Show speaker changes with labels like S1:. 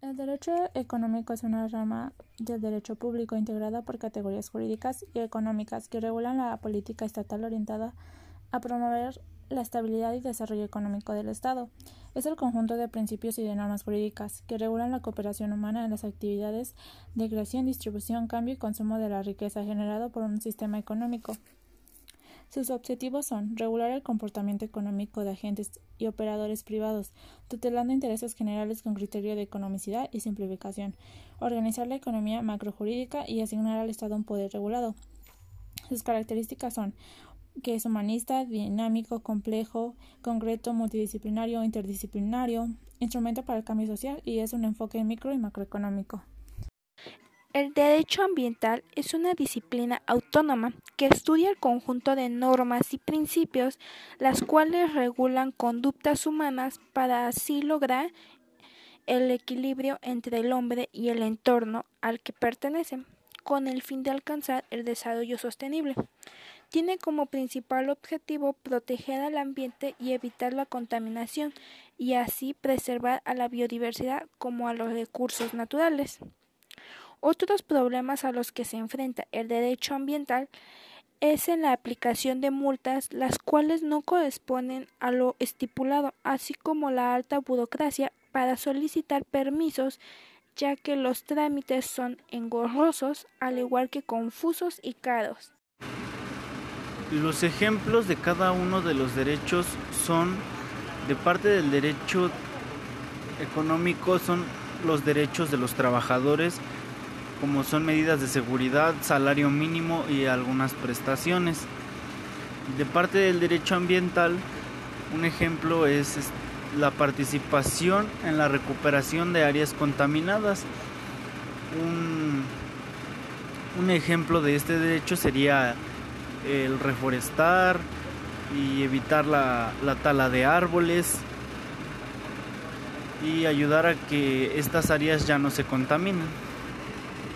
S1: El derecho económico es una rama del derecho público integrada por categorías jurídicas y económicas que regulan la política estatal orientada a promover la estabilidad y desarrollo económico del Estado. Es el conjunto de principios y de normas jurídicas que regulan la cooperación humana en las actividades de creación, distribución, cambio y consumo de la riqueza generada por un sistema económico. Sus objetivos son regular el comportamiento económico de agentes y operadores privados, tutelando intereses generales con criterio de economicidad y simplificación, organizar la economía macrojurídica y asignar al Estado un poder regulado. Sus características son que es humanista, dinámico, complejo, concreto, multidisciplinario, interdisciplinario, instrumento para el cambio social y es un enfoque micro y macroeconómico.
S2: El derecho ambiental es una disciplina autónoma que estudia el conjunto de normas y principios las cuales regulan conductas humanas para así lograr el equilibrio entre el hombre y el entorno al que pertenecen, con el fin de alcanzar el desarrollo sostenible. Tiene como principal objetivo proteger al ambiente y evitar la contaminación y así preservar a la biodiversidad como a los recursos naturales. Otros problemas a los que se enfrenta el derecho ambiental es en la aplicación de multas las cuales no corresponden a lo estipulado, así como la alta burocracia para solicitar permisos, ya que los trámites son engorrosos, al igual que confusos y caros.
S3: Los ejemplos de cada uno de los derechos son, de parte del derecho económico, son los derechos de los trabajadores, como son medidas de seguridad, salario mínimo y algunas prestaciones. De parte del derecho ambiental, un ejemplo es la participación en la recuperación de áreas contaminadas. Un, ejemplo de este derecho sería el reforestar y evitar la tala de árboles y ayudar a que estas áreas ya no se contaminen.